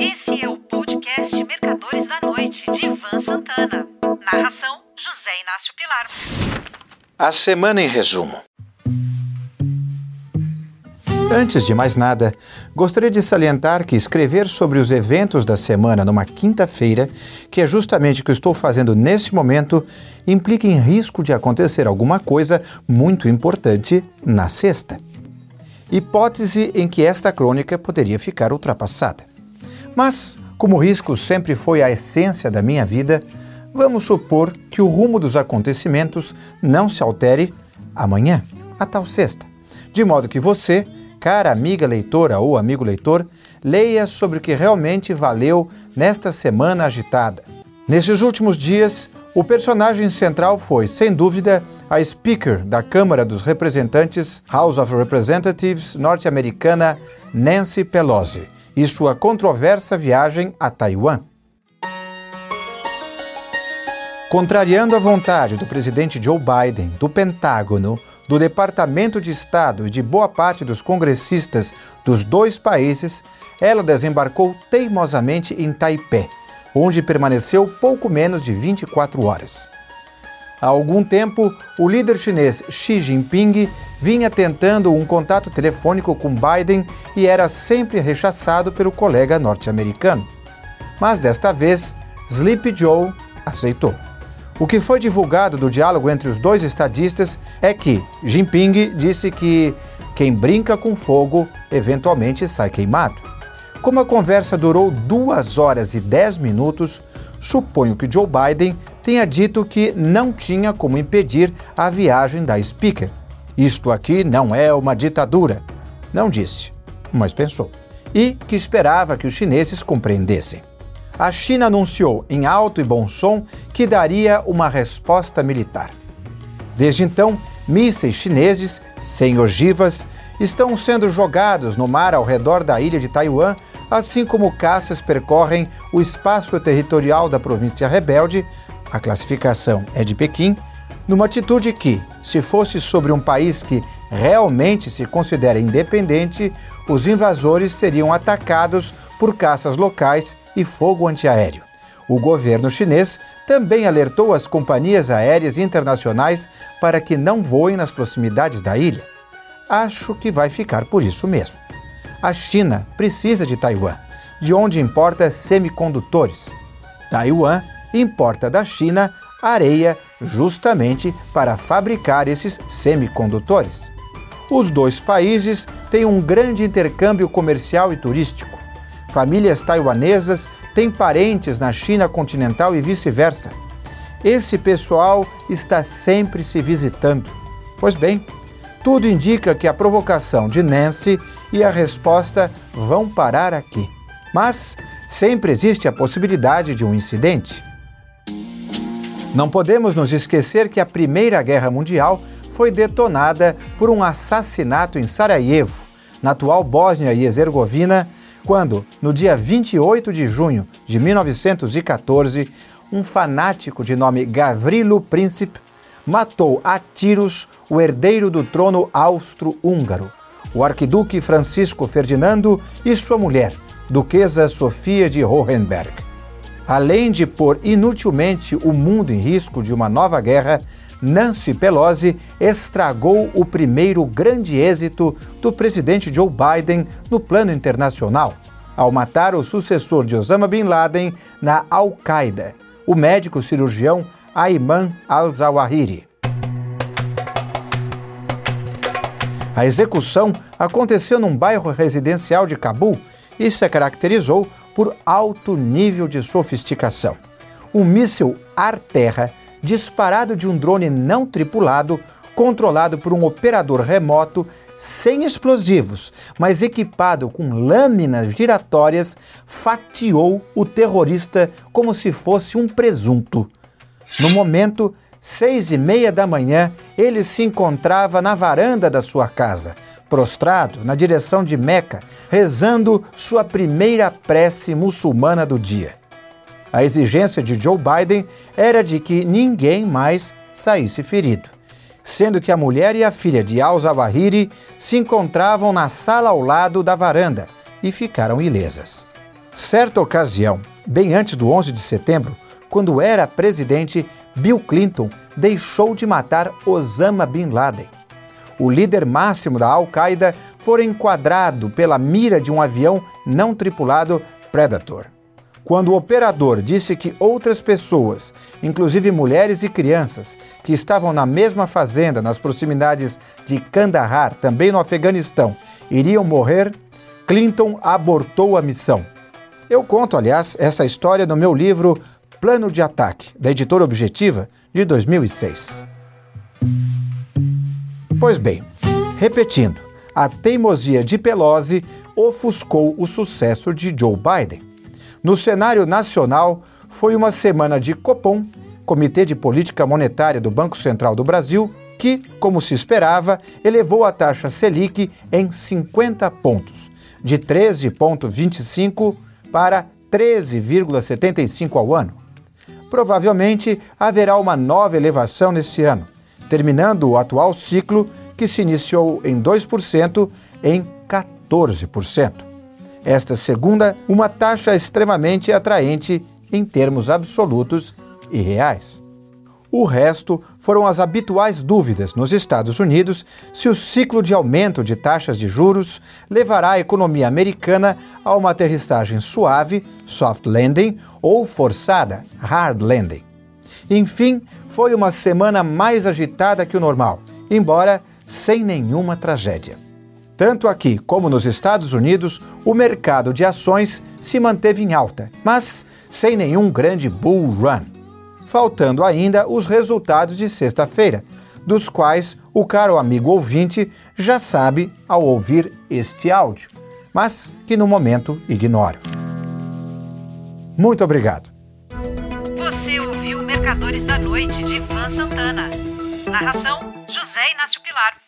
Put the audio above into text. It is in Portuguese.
Esse é o podcast Mercadores da Noite, de Ivan Santana. Narração: José Inácio Pilar. A semana em resumo. Antes de mais nada, gostaria de salientar que escrever sobre os eventos da semana numa quinta-feira, que é justamente o que estou fazendo nesse momento, implica em risco de acontecer alguma coisa muito importante na sexta. Hipótese em que esta crônica poderia ficar ultrapassada. Mas, como o risco sempre foi a essência da minha vida, vamos supor que o rumo dos acontecimentos não se altere amanhã, a tal sexta. De modo que você, cara amiga leitora ou amigo leitor, leia sobre o que realmente valeu nesta semana agitada. Nesses últimos dias, o personagem central foi, sem dúvida, a Speaker da Câmara dos Representantes, House of Representatives norte-americana Nancy Pelosi e sua controversa viagem a Taiwan. Contrariando a vontade do presidente Joe Biden, do Pentágono, do Departamento de Estado e de boa parte dos congressistas dos dois países, ela desembarcou teimosamente em Taipei, onde permaneceu pouco menos de 24 horas. Há algum tempo, o líder chinês Xi Jinping vinha tentando um contato telefônico com Biden e era sempre rechaçado pelo colega norte-americano. Mas desta vez, Sleepy Joe aceitou. O que foi divulgado do diálogo entre os dois estadistas é que Jinping disse que quem brinca com fogo eventualmente sai queimado. Como a conversa durou duas horas e dez minutos, suponho que Joe Biden tenha dito que não tinha como impedir a viagem da Speaker. Isto aqui não é uma ditadura. Não disse, mas pensou. E que esperava que os chineses compreendessem. A China anunciou em alto e bom som que daria uma resposta militar. Desde então, mísseis chineses, sem ogivas, estão sendo jogados no mar ao redor da ilha de Taiwan assim como caças percorrem o espaço territorial da província rebelde, a classificação é de Pequim, numa atitude que, se fosse sobre um país que realmente se considera independente, os invasores seriam atacados por caças locais e fogo antiaéreo. O governo chinês também alertou as companhias aéreas internacionais para que não voem nas proximidades da ilha. Acho que vai ficar por isso mesmo. A China precisa de Taiwan, de onde importa semicondutores. Taiwan importa da China areia justamente para fabricar esses semicondutores. Os dois países têm um grande intercâmbio comercial e turístico. Famílias taiwanesas têm parentes na China continental e vice-versa. Esse pessoal está sempre se visitando. Pois bem, tudo indica que a provocação de Nancy e a resposta vão parar aqui. Mas sempre existe a possibilidade de um incidente. Não podemos nos esquecer que a Primeira Guerra Mundial foi detonada por um assassinato em Sarajevo, na atual Bósnia e Herzegovina, quando, no dia 28 de junho de 1914, um fanático de nome Gavrilo Princip matou a tiros o herdeiro do trono austro-húngaro, o arquiduque Francisco Ferdinando e sua mulher, duquesa Sofia de Hohenberg. Além de pôr inutilmente o mundo em risco de uma nova guerra, Nancy Pelosi estragou o primeiro grande êxito do presidente Joe Biden no plano internacional, ao matar o sucessor de Osama Bin Laden na Al-Qaeda, o médico cirurgião Ayman al-Zawahiri. A execução aconteceu num bairro residencial de Cabul e se caracterizou por alto nível de sofisticação. Um míssil ar-terra disparado de um drone não tripulado, controlado por um operador remoto, sem explosivos, mas equipado com lâminas giratórias, fatiou o terrorista como se fosse um presunto. No momento, seis e meia da manhã, ele se encontrava na varanda da sua casa, prostrado na direção de Meca, rezando sua primeira prece muçulmana do dia. A exigência de Joe Biden era de que ninguém mais saísse ferido, sendo que a mulher e a filha de Al-Zawahiri se encontravam na sala ao lado da varanda e ficaram ilesas. Certa ocasião, bem antes do 11 de setembro, quando era presidente, Bill Clinton deixou de matar Osama Bin Laden. O líder máximo da Al-Qaeda foi enquadrado pela mira de um avião não tripulado Predator. Quando o operador disse que outras pessoas, inclusive mulheres e crianças, que estavam na mesma fazenda nas proximidades de Kandahar, também no Afeganistão, iriam morrer, Clinton abortou a missão. Eu conto, aliás, essa história no meu livro Plano de Ataque, da editora Objetiva, de 2006. Pois bem, repetindo, a teimosia de Pelosi ofuscou o sucesso de Joe Biden. No cenário nacional, foi uma semana de Copom, Comitê de Política Monetária do Banco Central do Brasil, que, como se esperava, elevou a taxa Selic em 50 pontos, de 13,25 para 13,75 ao ano. Provavelmente haverá uma nova elevação nesse ano, terminando o atual ciclo que se iniciou em 2% em 14%. Esta segunda, uma taxa extremamente atraente em termos absolutos e reais. O resto foram as habituais dúvidas nos Estados Unidos se o ciclo de aumento de taxas de juros levará a economia americana a uma aterrissagem suave, soft landing, ou forçada, hard landing. Enfim, foi uma semana mais agitada que o normal, embora sem nenhuma tragédia. Tanto aqui como nos Estados Unidos, o mercado de ações se manteve em alta, mas sem nenhum grande bull run. Faltando ainda os resultados de sexta-feira, dos quais o caro amigo ouvinte já sabe ao ouvir este áudio, mas que no momento ignoro. Muito obrigado. Mercadores da Noite de Ivan Santana. Narração: José Inácio Pilar.